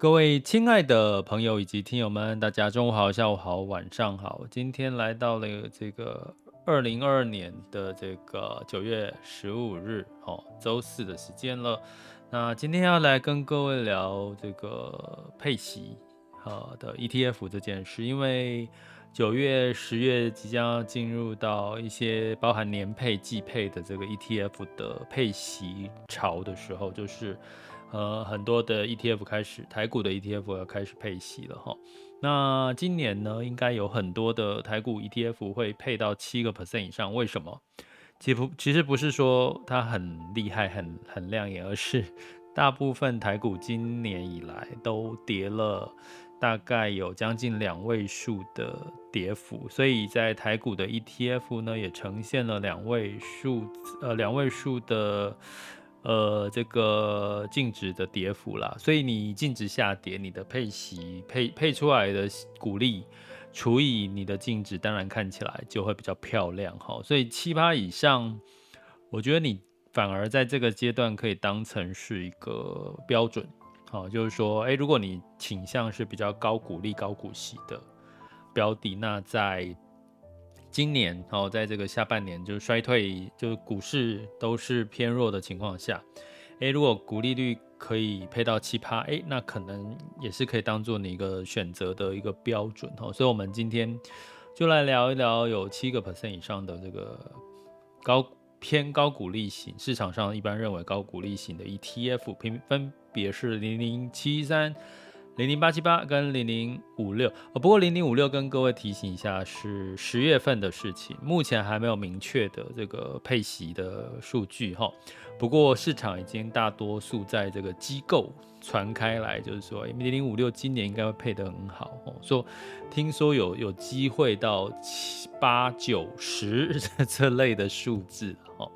各位亲爱的朋友以及听友们，大家中午好、下午好、晚上好。今天来到了这个二零二二年的这个九月十五日，哦，周四的时间了。那今天要来跟各位聊这个配息呃的 ETF 这件事，因为九月、十月即将进入到一些包含年配、季配的这个 ETF 的配息潮的时候，就是。呃，很多的 ETF 开始，台股的 ETF 要开始配息了哈。那今年呢，应该有很多的台股 ETF 会配到七个 percent 以上。为什么？其不，其实不是说它很厉害、很很亮眼，而是 大部分台股今年以来都跌了大概有将近两位数的跌幅，所以在台股的 ETF 呢，也呈现了两位数呃两位数的。呃，这个净值的跌幅啦，所以你净值下跌，你的配息配配出来的股利除以你的净值，当然看起来就会比较漂亮哈。所以七八以上，我觉得你反而在这个阶段可以当成是一个标准，好，就是说，哎，如果你倾向是比较高股利、高股息的标的，那在今年哦，在这个下半年就是衰退，就是股市都是偏弱的情况下，诶，如果股利率可以配到七趴，诶，那可能也是可以当做你一个选择的一个标准哦。所以，我们今天就来聊一聊有七个 percent 以上的这个高偏高股利型，市场上一般认为高股利型的 ETF，分分别是零零七三。零零八七八跟零零五六，不过零零五六跟各位提醒一下，是十月份的事情，目前还没有明确的这个配息的数据哈。不过市场已经大多数在这个机构传开来，就是说零零五六今年应该会配得很好哦。说听说有有机会到七八九十 这类的数字哈，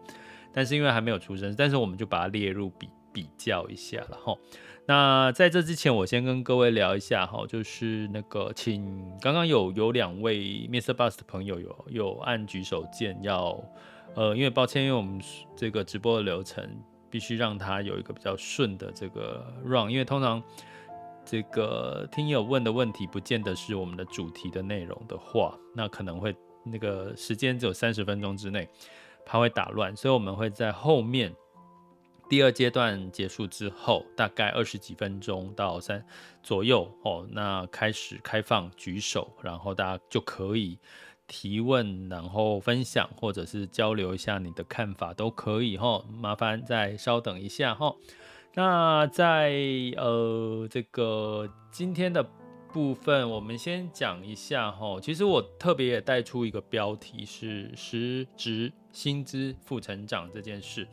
但是因为还没有出生，但是我们就把它列入比比较一下了哈。那在这之前，我先跟各位聊一下哈，就是那个，请刚刚有有两位 Mr. Bus 的朋友有有按举手键要，呃，因为抱歉，因为我们这个直播的流程必须让它有一个比较顺的这个 run，因为通常这个听友问的问题不见得是我们的主题的内容的话，那可能会那个时间只有三十分钟之内，它会打乱，所以我们会在后面。第二阶段结束之后，大概二十几分钟到三左右哦，那开始开放举手，然后大家就可以提问，然后分享或者是交流一下你的看法都可以哈。麻烦再稍等一下哈。那在呃这个今天的部分，我们先讲一下哈。其实我特别也带出一个标题是实质薪资负成长这件事。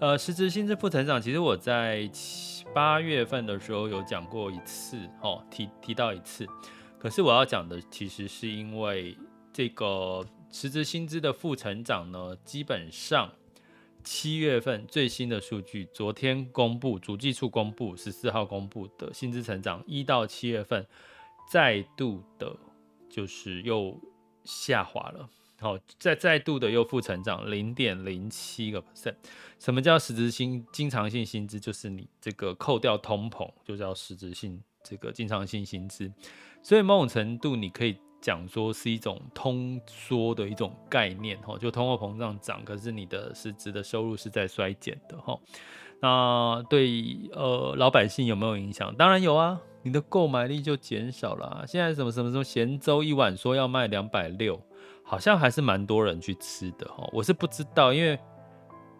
呃，实质薪资负成长，其实我在七八月份的时候有讲过一次，哦，提提到一次。可是我要讲的，其实是因为这个实质薪资的负成长呢，基本上七月份最新的数据，昨天公布，主计处公布十四号公布的薪资成长，一到七月份再度的，就是又下滑了。好，再再度的又负成长零点零七个 percent。什么叫实质性经常性薪资？就是你这个扣掉通膨，就叫实质性这个经常性薪资。所以某种程度，你可以讲说是一种通缩的一种概念哈，就通货膨胀涨，可是你的实质的收入是在衰减的哈。那对呃老百姓有没有影响？当然有啊，你的购买力就减少了啊。现在什么什么什么咸粥一碗说要卖两百六，好像还是蛮多人去吃的哈。我是不知道，因为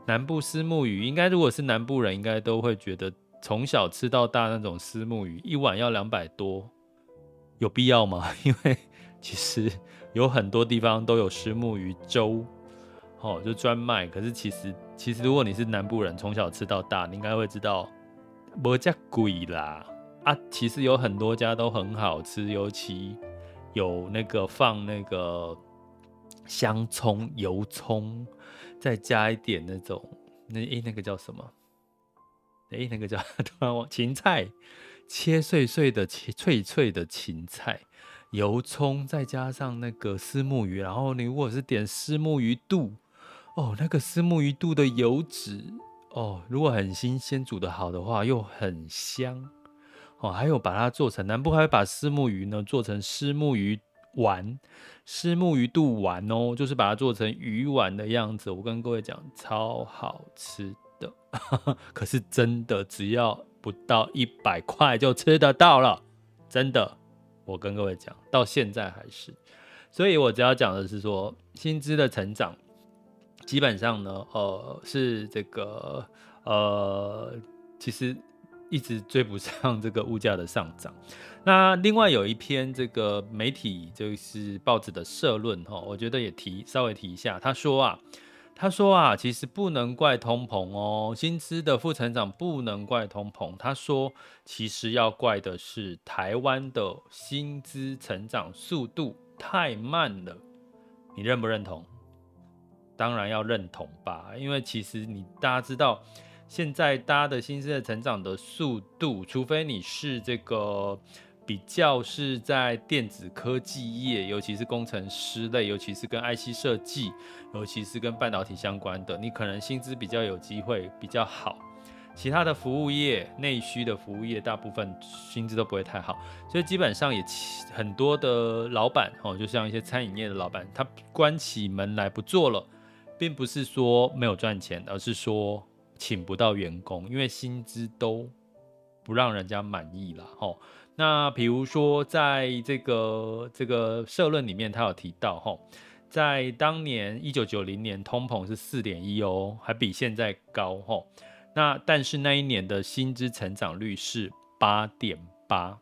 南部虱目鱼，应该如果是南部人，应该都会觉得从小吃到大那种虱目鱼一碗要两百多，有必要吗？因为其实有很多地方都有虱目鱼粥，哦，就专卖。可是其实，其实如果你是南部人，从小吃到大，你应该会知道，没这么贵啦。啊，其实有很多家都很好吃，尤其有那个放那个香葱、油葱，再加一点那种那诶、欸，那个叫什么？诶、欸，那个叫 突然忘芹菜，切碎碎的、脆脆的芹菜。油葱再加上那个虱目鱼，然后你如果是点虱目鱼肚，哦，那个虱目鱼肚的油脂，哦，如果很新鲜煮的好的话，又很香，哦，还有把它做成南部还会把虱目鱼呢做成虱目鱼丸，虱目鱼肚丸哦，就是把它做成鱼丸的样子。我跟各位讲，超好吃的，可是真的只要不到一百块就吃得到了，真的。我跟各位讲，到现在还是，所以我只要讲的是说，薪资的成长，基本上呢，呃，是这个，呃，其实一直追不上这个物价的上涨。那另外有一篇这个媒体就是报纸的社论哈，我觉得也提稍微提一下，他说啊。他说啊，其实不能怪通膨哦，薪资的负成长不能怪通膨。他说，其实要怪的是台湾的薪资成长速度太慢了。你认不认同？当然要认同吧，因为其实你大家知道，现在大家的薪资的成长的速度，除非你是这个。比较是在电子科技业，尤其是工程师类，尤其是跟 IC 设计，尤其是跟半导体相关的，你可能薪资比较有机会比较好。其他的服务业、内需的服务业，大部分薪资都不会太好。所以基本上也很多的老板哦，就像一些餐饮业的老板，他关起门来不做了，并不是说没有赚钱，而是说请不到员工，因为薪资都不让人家满意了吼。那比如说，在这个这个社论里面，他有提到哈，在当年一九九零年，通膨是四点一哦，还比现在高哈。那但是那一年的薪资成长率是八点八，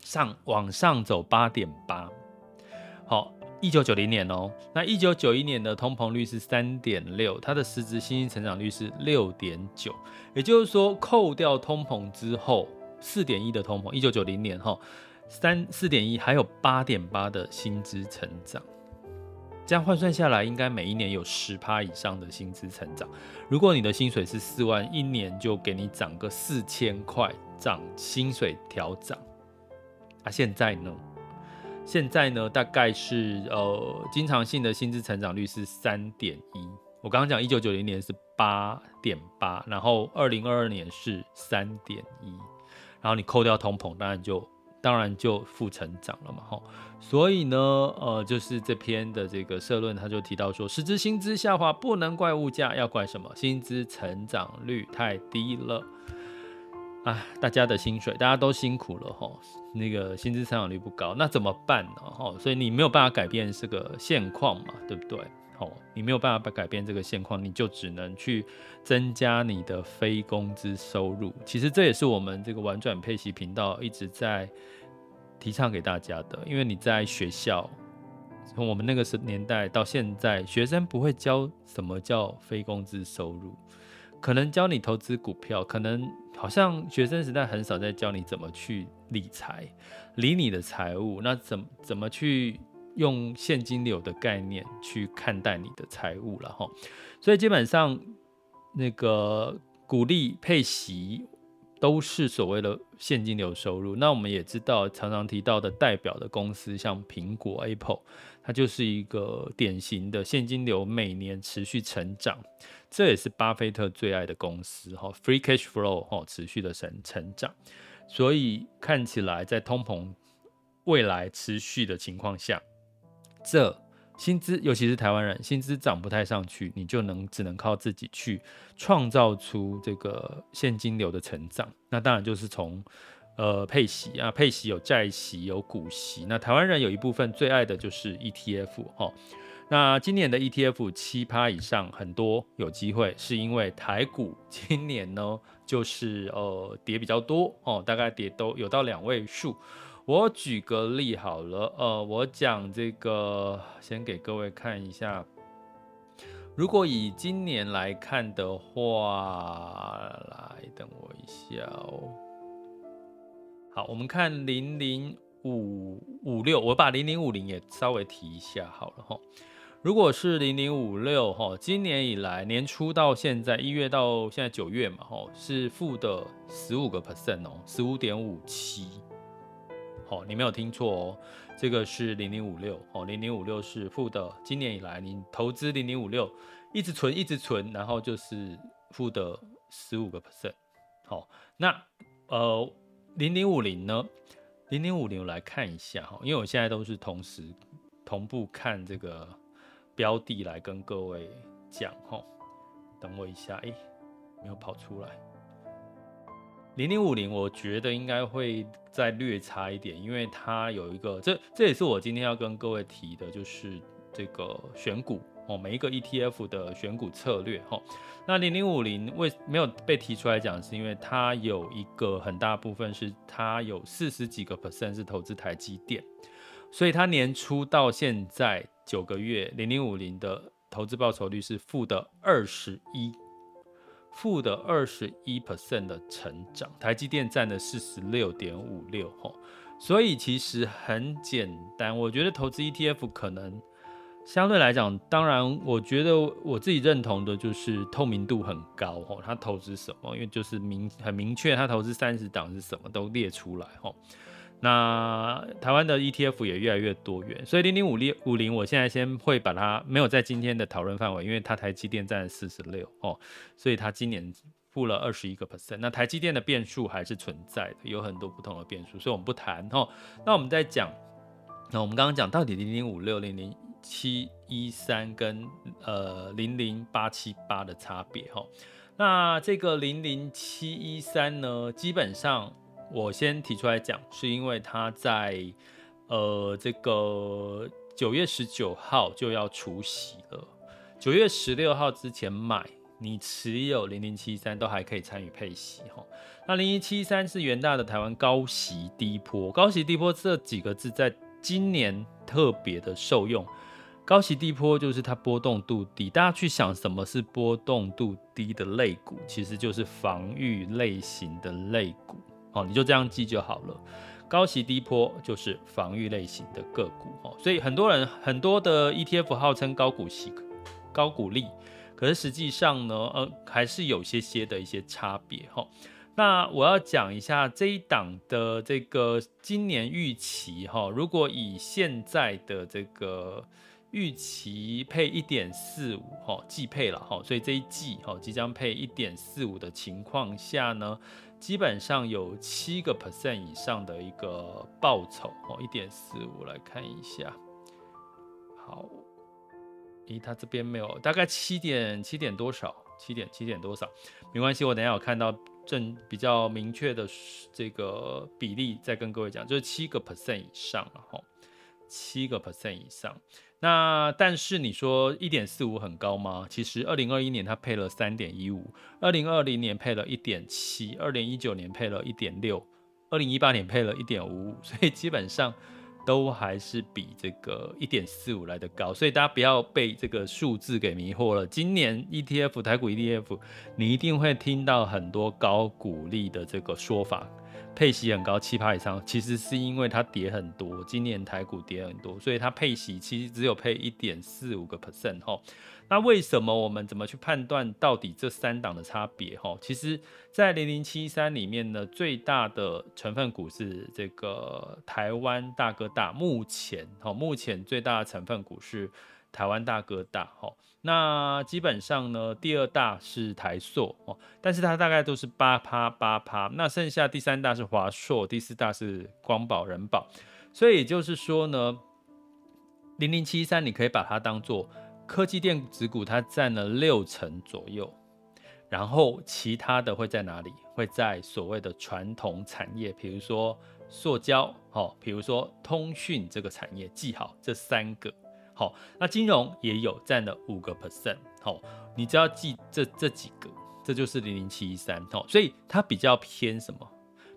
上往上走八点八。好，一九九零年哦，那一九九一年的通膨率是三点六，它的实质薪资成长率是六点九，也就是说，扣掉通膨之后。四点一的通膨，一九九零年哈，三四点一还有八点八的薪资成长，这样换算下来，应该每一年有十趴以上的薪资成长。如果你的薪水是四万，一年就给你涨个四千块，涨薪水调涨。啊，现在呢？现在呢？大概是呃，经常性的薪资成长率是三点一。我刚刚讲一九九零年是八点八，然后二零二二年是三点一。然后你扣掉通膨，当然就当然就负成长了嘛，吼。所以呢，呃，就是这篇的这个社论，他就提到说，实质薪资下滑不能怪物价，要怪什么？薪资成长率太低了。啊，大家的薪水大家都辛苦了，吼，那个薪资成长率不高，那怎么办呢？吼，所以你没有办法改变这个现况嘛，对不对？吼你没有办法改变这个现况，你就只能去增加你的非工资收入。其实这也是我们这个玩转配息频道一直在提倡给大家的。因为你在学校，从我们那个时年代到现在，学生不会教什么叫非工资收入，可能教你投资股票，可能好像学生时代很少在教你怎么去理财，理你的财务，那怎怎么去？用现金流的概念去看待你的财务了哈，所以基本上那个股利配息都是所谓的现金流收入。那我们也知道，常常提到的代表的公司，像苹果 Apple，它就是一个典型的现金流每年持续成长，这也是巴菲特最爱的公司哈，Free Cash Flow 哈，持续的成成长。所以看起来在通膨。未来持续的情况下，这薪资，尤其是台湾人，薪资涨不太上去，你就能只能靠自己去创造出这个现金流的成长。那当然就是从呃配息啊，配息有债息有股息。那台湾人有一部分最爱的就是 ETF 哦。那今年的 ETF 七趴以上，很多有机会，是因为台股 今年呢，就是呃跌比较多哦，大概跌都有到两位数。我举个例好了，呃，我讲这个，先给各位看一下。如果以今年来看的话，来等我一下哦。好，我们看零零五五六，我把零零五零也稍微提一下好了哈。如果是零零五六哈，今年以来年初到现在一月到现在九月嘛，哈，是负的十五个 percent 哦，十五点五七。好，你没有听错哦，这个是零零五六哦，零零五六是负的。今年以来你投资零零五六，一直存一直存，然后就是负的十五个 percent。好，那呃零零五零呢？零零五零我来看一下哈，因为我现在都是同时同步看这个。标的来跟各位讲吼，等我一下，哎，没有跑出来。零零五零，我觉得应该会再略差一点，因为它有一个，这这也是我今天要跟各位提的，就是这个选股哦，每一个 ETF 的选股策略哈。那零零五零为没有被提出来讲，是因为它有一个很大部分是它有四十几个 percent 是投资台积电，所以它年初到现在。九个月，零零五零的投资报酬率是负的二十一，负的二十一 percent 的成长，台积电占了四十六点五六哈，所以其实很简单，我觉得投资 ETF 可能相对来讲，当然我觉得我自己认同的就是透明度很高哈，它投资什么，因为就是明很明确，它投资三十档是什么都列出来哈。那台湾的 ETF 也越来越多元，所以零零五零五零，我现在先会把它没有在今天的讨论范围，因为它台积电占四十六哦，所以它今年负了二十一个 percent。那台积电的变数还是存在的，有很多不同的变数，所以我们不谈哦。那我们再讲，那我们刚刚讲到底零零五六零零七一三跟呃零零八七八的差别哈。那这个零零七一三呢，基本上。我先提出来讲，是因为他在呃这个九月十九号就要除息了，九月十六号之前买，你持有零零七三都还可以参与配息哈。那零零七三是元大的台湾高息低波，高息低波这几个字在今年特别的受用。高息低波就是它波动度低，大家去想什么是波动度低的类股，其实就是防御类型的类股。哦，你就这样记就好了。高息低波就是防御类型的个股哦，所以很多人很多的 ETF 号称高股息、高股利，可是实际上呢，呃，还是有些些的一些差别哈。那我要讲一下这一档的这个今年预期哈，如果以现在的这个预期配一点四五哈，季配了哈，所以这一季哈即将配一点四五的情况下呢。基本上有七个 percent 以上的一个报酬哦，一点四五来看一下。好，咦，他这边没有，大概七点七点多少？七点七点多少？没关系，我等下有看到正比较明确的这个比例，再跟各位讲，就是七个 percent 以上了哈，七个 percent 以上。那但是你说一点四五很高吗？其实二零二一年它配了三点一五，二零二零年配了一点七，二零一九年配了一点六，二零一八年配了一点五五，所以基本上都还是比这个一点四五来得高，所以大家不要被这个数字给迷惑了。今年 ETF 台股 ETF，你一定会听到很多高股利的这个说法。配息很高，七趴以上，其实是因为它跌很多，今年台股跌很多，所以它配息其实只有配一点四五个 percent 哈。那为什么我们怎么去判断到底这三档的差别哈？其实，在零零七三里面呢，最大的成分股是这个台湾大哥大，目前哈，目前最大的成分股是。台湾大哥大，哈，那基本上呢，第二大是台塑哦，但是它大概都是八趴八趴，那剩下第三大是华硕，第四大是光宝人保，所以也就是说呢，零零七三你可以把它当做科技电子股，它占了六成左右，然后其他的会在哪里？会在所谓的传统产业，比如说塑胶，好，比如说通讯这个产业，记好这三个，好，那金融也有占了五个 percent，好，你只要记这这几个，这就是零零七一三，好，所以它比较偏什么？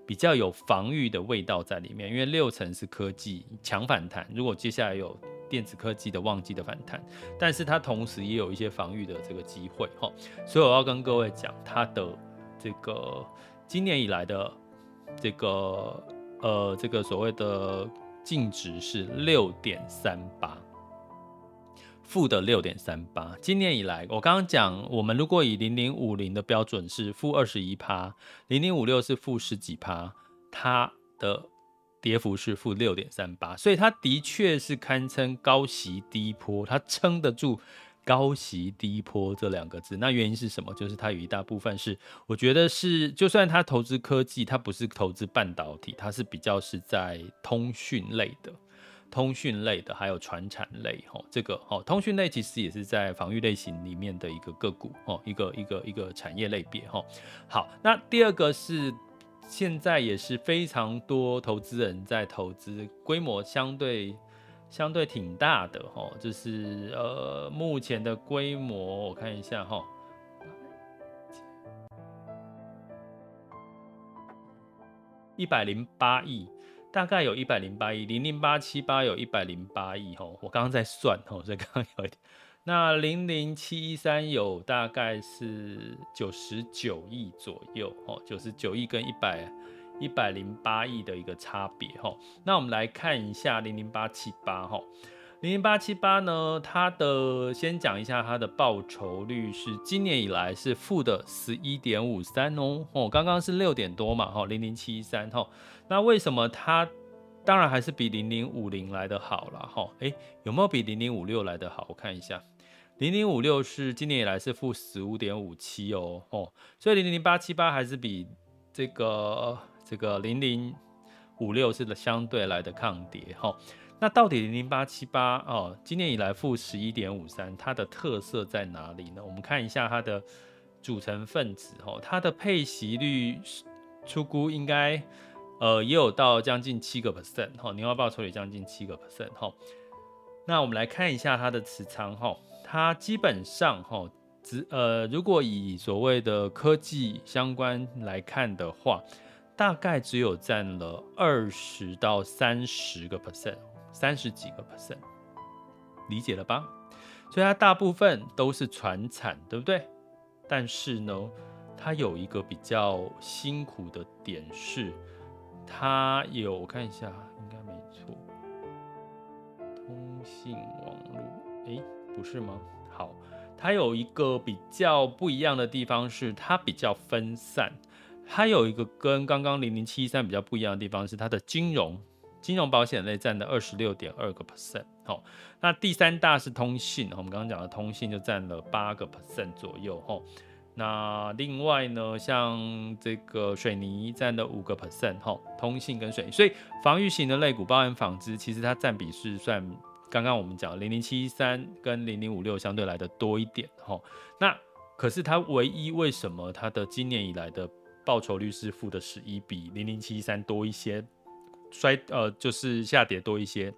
比较有防御的味道在里面，因为六成是科技强反弹，如果接下来有电子科技的旺季的反弹，但是它同时也有一些防御的这个机会，哈，所以我要跟各位讲，它的这个今年以来的这个呃这个所谓的净值是六点三八。负的六点三八，今年以来，我刚刚讲，我们如果以零零五零的标准是负二十一趴，零零五六是负十几趴，它的跌幅是负六点三八，所以它的确是堪称高息低坡，它撑得住高息低坡这两个字。那原因是什么？就是它有一大部分是，我觉得是，就算它投资科技，它不是投资半导体，它是比较是在通讯类的。通讯类的，还有传产类，吼，这个，哦，通讯类其实也是在防御类型里面的一个个股，哦，一个一个一个产业类别，吼。好，那第二个是现在也是非常多投资人在投资，规模相对相对挺大的，吼，就是呃，目前的规模我看一下，哈，一百零八亿。大概有一百零八亿，零零八七八有一百零八亿吼，我刚刚在算吼，所以刚刚有一点。那零零七一三有大概是九十九亿左右吼，九十九亿跟一百一百零八亿的一个差别吼。那我们来看一下零零八七八吼，零零八七八呢，它的先讲一下它的报酬率是今年以来是负的十一点五三哦，哦，刚刚是六点多嘛吼，零零七一三吼。那为什么它当然还是比零零五零来得好了哈？诶，有没有比零零五六来得好？我看一下，零零五六是今年以来是负十五点五七哦哦，所以零零八七八还是比这个这个零零五六是相对来的抗跌哈。那到底零零八七八哦，今年以来负十一点五三，它的特色在哪里呢？我们看一下它的组成分子哈，它的配息率出估应该。呃，也有到将近七个 percent 哈，年化报酬也将近七个 percent 哈。那我们来看一下它的持仓哈，它基本上哈，只呃，如果以所谓的科技相关来看的话，大概只有占了二十到三十个 percent，三十几个 percent，理解了吧？所以它大部分都是传产，对不对？但是呢，它有一个比较辛苦的点是。它有，我看一下，应该没错。通信网络，诶，不是吗？好，它有一个比较不一样的地方是，它比较分散。它有一个跟刚刚零零七三比较不一样的地方是，它的金融、金融保险类占了二十六点二个 percent。好，那第三大是通信，我们刚刚讲的通信就占了八个 percent 左右。吼。那另外呢，像这个水泥占了五个 percent 哈，通信跟水泥，所以防御型的类股，包含纺织，其实它占比是算刚刚我们讲零零七三跟零零五六相对来的多一点哈。那可是它唯一为什么它的今年以来的报酬率是负的十一，比零零七三多一些，衰呃就是下跌多一些，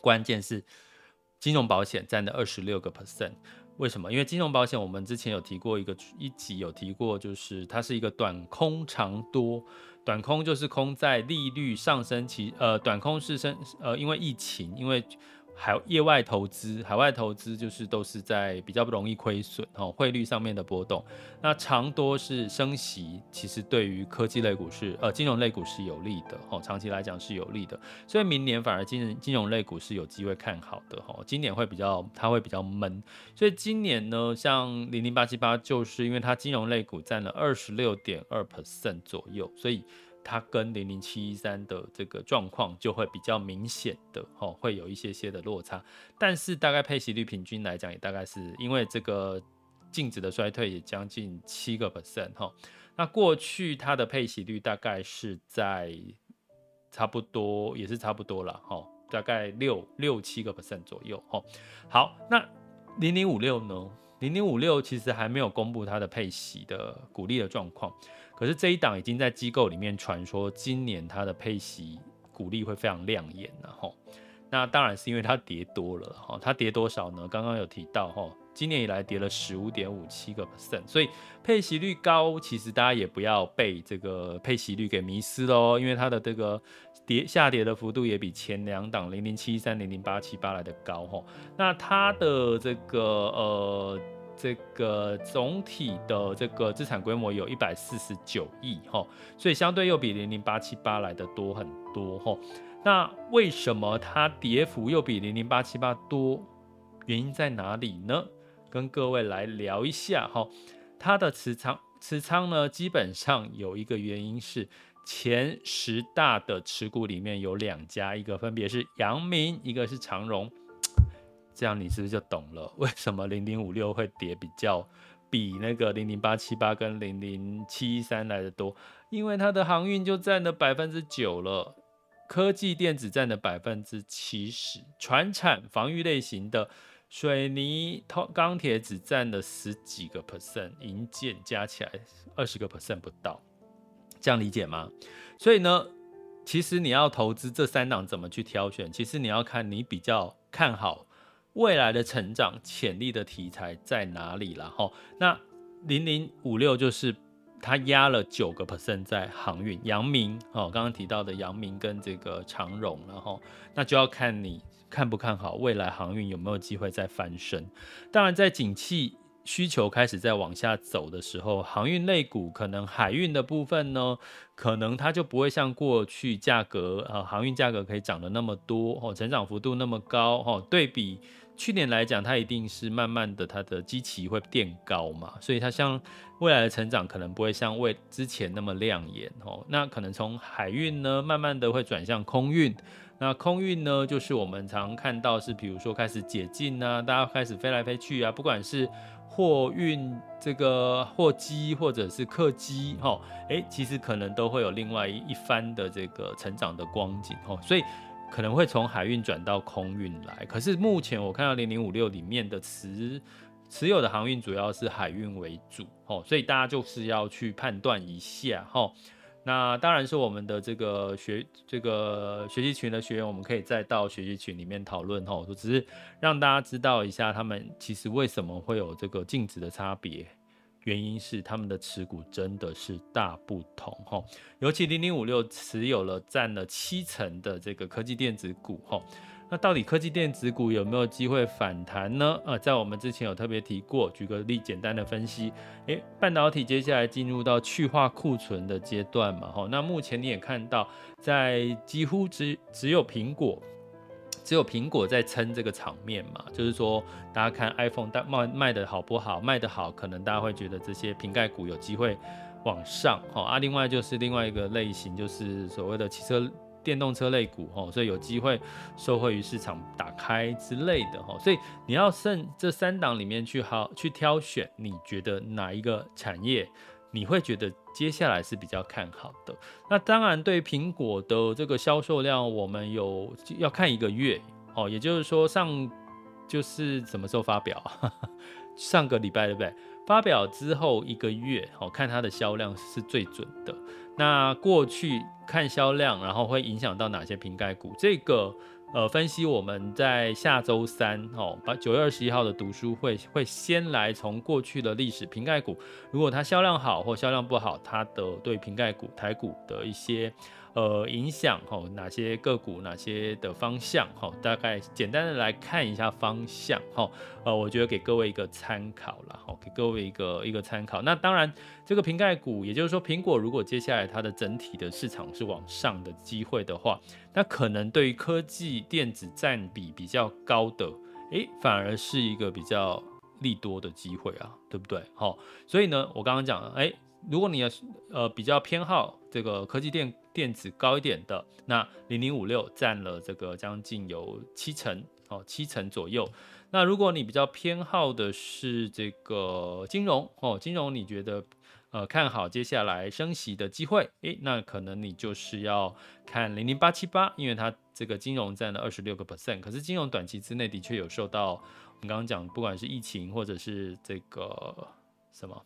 关键是金融保险占了二十六个 percent。为什么？因为金融保险，我们之前有提过一个一集有提过，就是它是一个短空长多，短空就是空在利率上升期，呃，短空是升，呃，因为疫情，因为。海业外投资，海外投资就是都是在比较不容易亏损哦，汇率上面的波动。那长多是升息，其实对于科技类股是呃金融类股是有利的哦，长期来讲是有利的。所以明年反而金融金融类股是有机会看好的哈，今年会比较它会比较闷。所以今年呢，像零零八七八就是因为它金融类股占了二十六点二 percent 左右，所以。它跟零零七一三的这个状况就会比较明显的哈，会有一些些的落差，但是大概配息率平均来讲也大概是因为这个净值的衰退也将近七个 percent 哈，那过去它的配息率大概是在差不多也是差不多了，哈，大概六六七个 percent 左右，哈。好，那零零五六呢？零零五六其实还没有公布它的配息的股利的状况，可是这一档已经在机构里面传说，今年它的配息股利会非常亮眼了，哈。那当然是因为它跌多了，哈，它跌多少呢？刚刚有提到，哈。今年以来跌了十五点五七个 percent，所以配息率高，其实大家也不要被这个配息率给迷失喽，因为它的这个跌下跌的幅度也比前两档零零七三零零八七八来的高哈。那它的这个呃这个总体的这个资产规模有一百四十九亿哈，所以相对又比零零八七八来的多很多哈。那为什么它跌幅又比零零八七八多？原因在哪里呢？跟各位来聊一下哈，它的持仓持仓呢，基本上有一个原因是前十大的持股里面有两家，一个分别是阳明，一个是长荣，这样你是不是就懂了 为什么零零五六会跌比较比那个零零八七八跟零零七三来的多？因为它的航运就占了百分之九了，科技电子占了百分之七十，船产防御类型的。水泥、钢铁只占了十几个 percent，银建加起来二十个 percent 不到，这样理解吗？所以呢，其实你要投资这三档怎么去挑选？其实你要看你比较看好未来的成长潜力的题材在哪里了哈。那零零五六就是它压了九个 percent 在航运，阳明哦，刚刚提到的阳明跟这个长荣，然后那就要看你。看不看好未来航运有没有机会再翻身？当然，在景气需求开始在往下走的时候，航运类股可能海运的部分呢，可能它就不会像过去价格啊，航运价格可以涨得那么多哦，成长幅度那么高哦。对比去年来讲，它一定是慢慢的它的基期会变高嘛，所以它像未来的成长可能不会像未之前那么亮眼哦。那可能从海运呢，慢慢的会转向空运。那空运呢，就是我们常看到是，比如说开始解禁啊，大家开始飞来飞去啊，不管是货运这个货机或者是客机，哈，诶，其实可能都会有另外一番的这个成长的光景，哈，所以可能会从海运转到空运来。可是目前我看到零零五六里面的持持有的航运主要是海运为主，哈，所以大家就是要去判断一下，哈。那当然是我们的这个学这个学习群的学员，我们可以再到学习群里面讨论哈。我只是让大家知道一下，他们其实为什么会有这个净值的差别，原因是他们的持股真的是大不同哈。尤其零零五六持有了占了七成的这个科技电子股哈。那到底科技电子股有没有机会反弹呢？呃，在我们之前有特别提过，举个例，简单的分析，诶，半导体接下来进入到去化库存的阶段嘛，吼，那目前你也看到，在几乎只只有苹果，只有苹果在撑这个场面嘛，就是说，大家看 iPhone 大卖卖的好不好，卖得好，可能大家会觉得这些瓶盖股有机会往上，吼啊，另外就是另外一个类型，就是所谓的汽车。电动车类股哈，所以有机会受惠于市场打开之类的哈，所以你要剩这三档里面去好去挑选，你觉得哪一个产业你会觉得接下来是比较看好的？那当然，对苹果的这个销售量，我们有要看一个月哦，也就是说上就是什么时候发表？上个礼拜对不对？发表之后一个月，哦看它的销量是最准的。那过去看销量，然后会影响到哪些瓶盖股？这个呃分析，我们在下周三哦，把九月二十一号的读书会会先来从过去的历史瓶盖股，如果它销量好或销量不好，它的对瓶盖股台股的一些。呃，影响哈，哪些个股，哪些的方向哈，大概简单的来看一下方向哈，呃，我觉得给各位一个参考了哈，给各位一个一个参考。那当然，这个瓶盖股，也就是说，苹果如果接下来它的整体的市场是往上的机会的话，那可能对于科技电子占比比较高的，诶，反而是一个比较利多的机会啊，对不对？好，所以呢，我刚刚讲了，诶，如果你要是呃比较偏好这个科技电电子高一点的，那零零五六占了这个将近有七成哦，七成左右。那如果你比较偏好的是这个金融哦，金融你觉得呃看好接下来升息的机会，诶，那可能你就是要看零零八七八，因为它这个金融占了二十六个 percent，可是金融短期之内的确有受到我们刚刚讲，不管是疫情或者是这个什么。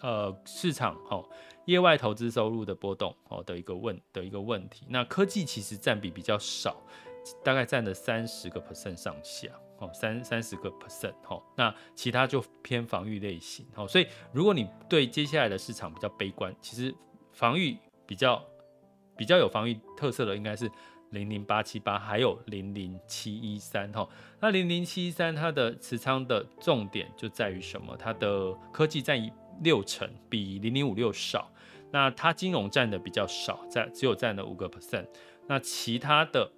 呃，市场哈、哦，业外投资收入的波动哦的一个问的一个问题。那科技其实占比比较少，大概占了三十个 percent 上下哦，三三十个 percent 哈。那其他就偏防御类型哦。所以如果你对接下来的市场比较悲观，其实防御比较比较有防御特色的应该是零零八七八，还有零零七一三哈。那零零七一三它的持仓的重点就在于什么？它的科技占一。六成比零零五六少，那它金融占的比较少，在只有占了五个 percent。那其他的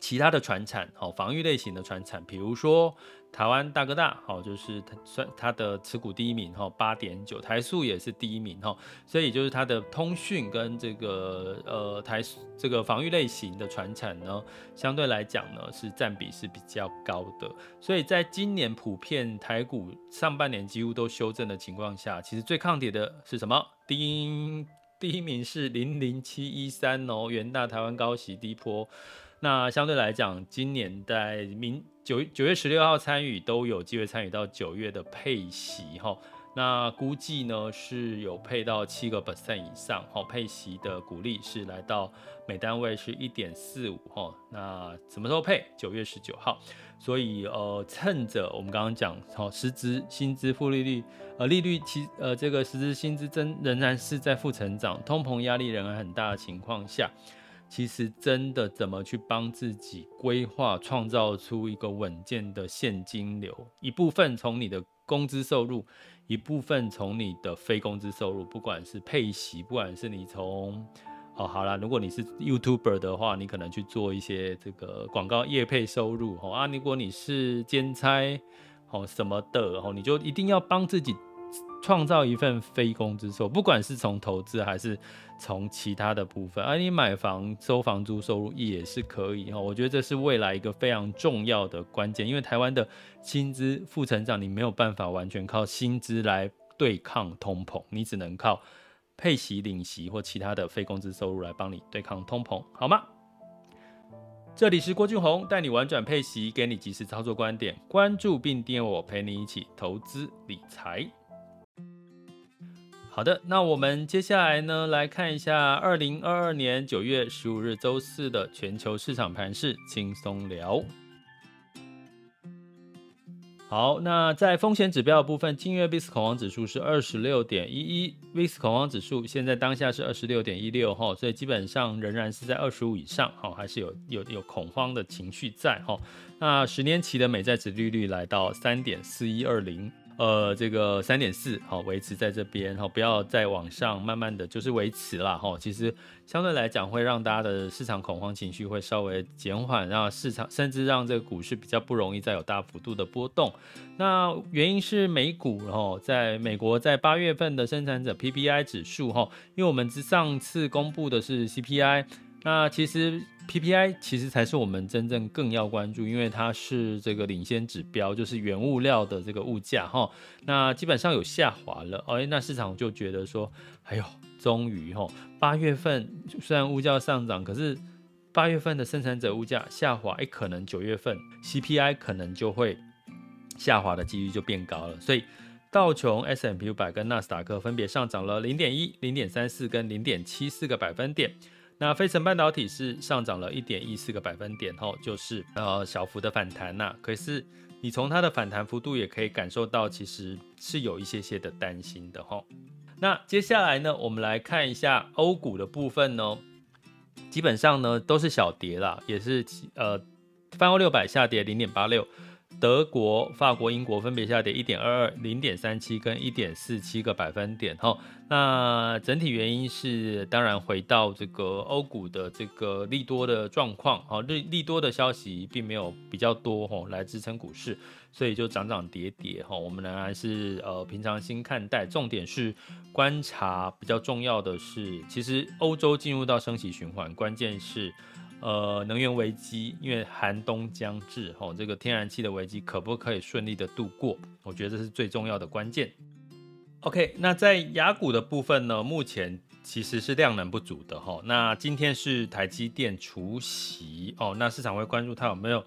其他的船产，哦防御类型的船产，比如说台湾大哥大，好就是它算它的持股第一名，哈八点九，台塑也是第一名，哈，所以就是它的通讯跟这个呃台这个防御类型的传产呢，相对来讲呢是占比是比较高的，所以在今年普遍台股上半年几乎都修正的情况下，其实最抗跌的是什么？第一第一名是零零七一三哦，元大台湾高息低波。那相对来讲，今年在明九九月十六号参与都有机会参与到九月的配息哈。那估计呢是有配到七个 percent 以上哈，配息的股利是来到每单位是一点四五哈。那什么时候配？九月十九号。所以呃，趁着我们刚刚讲哈，实质薪资负利率呃利率其呃这个实质薪资增仍然是在负成长，通膨压力仍然很大的情况下。其实真的怎么去帮自己规划，创造出一个稳健的现金流，一部分从你的工资收入，一部分从你的非工资收入，不管是配息，不管是你从哦好啦，如果你是 YouTuber 的话，你可能去做一些这个广告业配收入哦啊，如果你是兼差哦什么的哦，你就一定要帮自己。创造一份非工资收入，不管是从投资还是从其他的部分，而你买房收房租收入也是可以哈。我觉得这是未来一个非常重要的关键，因为台湾的薪资负成长，你没有办法完全靠薪资来对抗通膨，你只能靠配息、领息或其他的非工资收入来帮你对抗通膨，好吗？这里是郭俊宏，带你玩转配息，给你及时操作观点，关注并订阅我，陪你一起投资理财。好的，那我们接下来呢，来看一下二零二二年九月十五日周四的全球市场盘势，轻松聊。好，那在风险指标的部分，近月 VIX 恐慌指数是二十六点一一，VIX 恐慌指数现在当下是二十六点一六哈，所以基本上仍然是在二十五以上哈，还是有有有恐慌的情绪在哈。那十年期的美债殖利率来到三点四一二零。呃，这个三点四好，维持在这边好，不要再往上，慢慢的就是维持了哈。其实相对来讲，会让大家的市场恐慌情绪会稍微减缓，让市场甚至让这个股市比较不容易再有大幅度的波动。那原因是美股然后在美国在八月份的生产者 PPI 指数哈，因为我们上次公布的是 CPI，那其实。PPI 其实才是我们真正更要关注，因为它是这个领先指标，就是原物料的这个物价哈。那基本上有下滑了，哎，那市场就觉得说，哎呦，终于哈，八月份虽然物价上涨，可是八月份的生产者物价下滑，哎，可能九月份 CPI 可能就会下滑的几率就变高了。所以道琼 S M P 五百跟纳斯达克分别上涨了零点一、零点三四跟零点七四个百分点。那费城半导体是上涨了一点一四个百分点，吼，就是呃小幅的反弹呐。可是你从它的反弹幅度也可以感受到，其实是有一些些的担心的，吼。那接下来呢，我们来看一下欧股的部分呢，基本上呢都是小跌啦，也是呃泛欧六百下跌零点八六。德国、法国、英国分别下跌一点二二、零点三七跟一点四七个百分点。哈，那整体原因是，当然回到这个欧股的这个利多的状况。哈，利利多的消息并没有比较多，哈，来支撑股市，所以就涨涨跌跌。哈，我们仍然是呃平常心看待。重点是观察，比较重要的是，其实欧洲进入到升息循环，关键是。呃，能源危机，因为寒冬将至，吼，这个天然气的危机可不可以顺利的度过？我觉得这是最重要的关键。OK，那在雅股的部分呢，目前其实是量能不足的哈。那今天是台积电除息哦，那市场会关注它有没有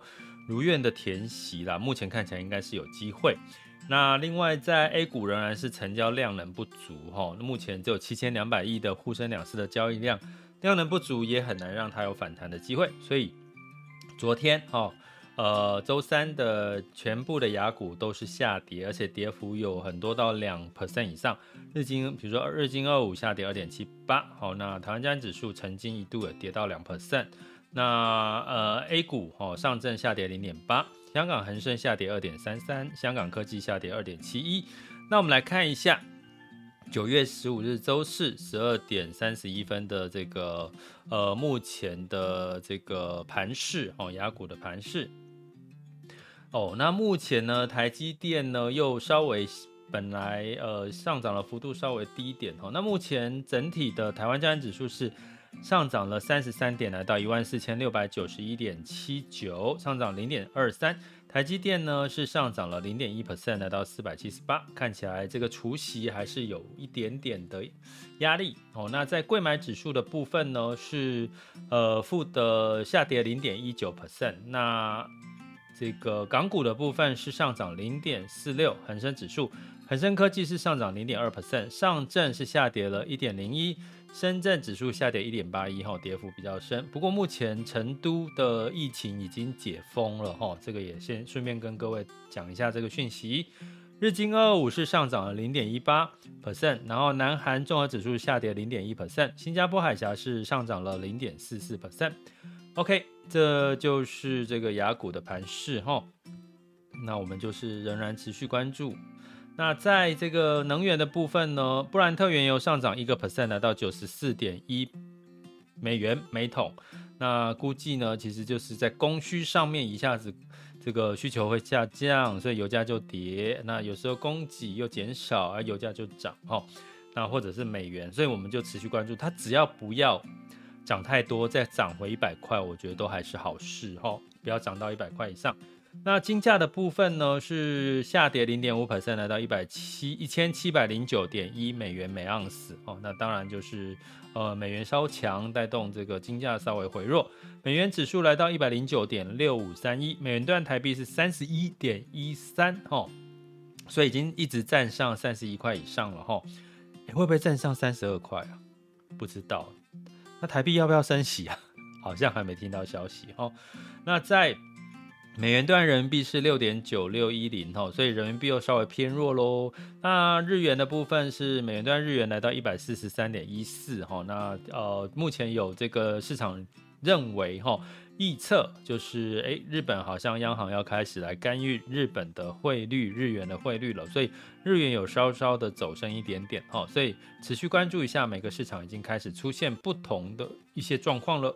如愿的填息啦。目前看起来应该是有机会。那另外在 A 股仍然是成交量能不足哈，那目前只有七千两百亿的沪深两市的交易量，量能不足也很难让它有反弹的机会。所以昨天哈。呃，周三的全部的雅股都是下跌，而且跌幅有很多到两 percent 以上。日经，比如说日经二五下跌二点七八，好，那台湾加指数曾经一度也跌到两 percent。那呃 A 股哦，上证下跌零点八，香港恒生下跌二点三三，香港科技下跌二点七一。那我们来看一下九月十五日周四十二点三十一分的这个呃目前的这个盘势哦，雅股的盘势。哦，那目前呢，台积电呢又稍微本来呃上涨的幅度稍微低一点哦。那目前整体的台湾加权指数是上涨了三十三点，来到一万四千六百九十一点七九，上涨零点二三。台积电呢是上涨了零点一 percent，来到四百七十八。看起来这个除息还是有一点点的压力哦。那在柜买指数的部分呢是呃负的下跌零点一九 percent。那这个港股的部分是上涨零点四六，恒生指数，恒生科技是上涨零点二 percent，上证是下跌了一点零一，深圳指数下跌一点八一，哈，跌幅比较深。不过目前成都的疫情已经解封了，哈，这个也先顺便跟各位讲一下这个讯息。日经二二五是上涨了零点一八 percent，然后南韩综合指数下跌零点一 percent，新加坡海峡是上涨了零点四四 percent。OK。这就是这个雅股的盘势哈，那我们就是仍然持续关注。那在这个能源的部分呢，布兰特原油上涨一个 percent，来到九十四点一美元每桶。那估计呢，其实就是在供需上面一下子这个需求会下降，所以油价就跌。那有时候供给又减少，而油价就涨哈。那或者是美元，所以我们就持续关注它，只要不要。涨太多，再涨回一百块，我觉得都还是好事哈，不要涨到一百块以上。那金价的部分呢，是下跌零点五 percent，来到一百七一千七百零九点一美元每盎司哦。那当然就是呃美元稍强，带动这个金价稍微回弱。美元指数来到一百零九点六五三一，美元兑台币是三十一点一三哦，所以已经一直站上三十一块以上了哈。会不会站上三十二块啊？不知道。那台币要不要升息啊？好像还没听到消息哦。那在美元兑人民币是六点九六一零哦，所以人民币又稍微偏弱喽。那日元的部分是美元兑日元来到一百四十三点一四哈。那呃，目前有这个市场认为哈。预测就是，诶，日本好像央行要开始来干预日本的汇率、日元的汇率了，所以日元有稍稍的走升一点点，哦，所以持续关注一下，每个市场已经开始出现不同的一些状况了。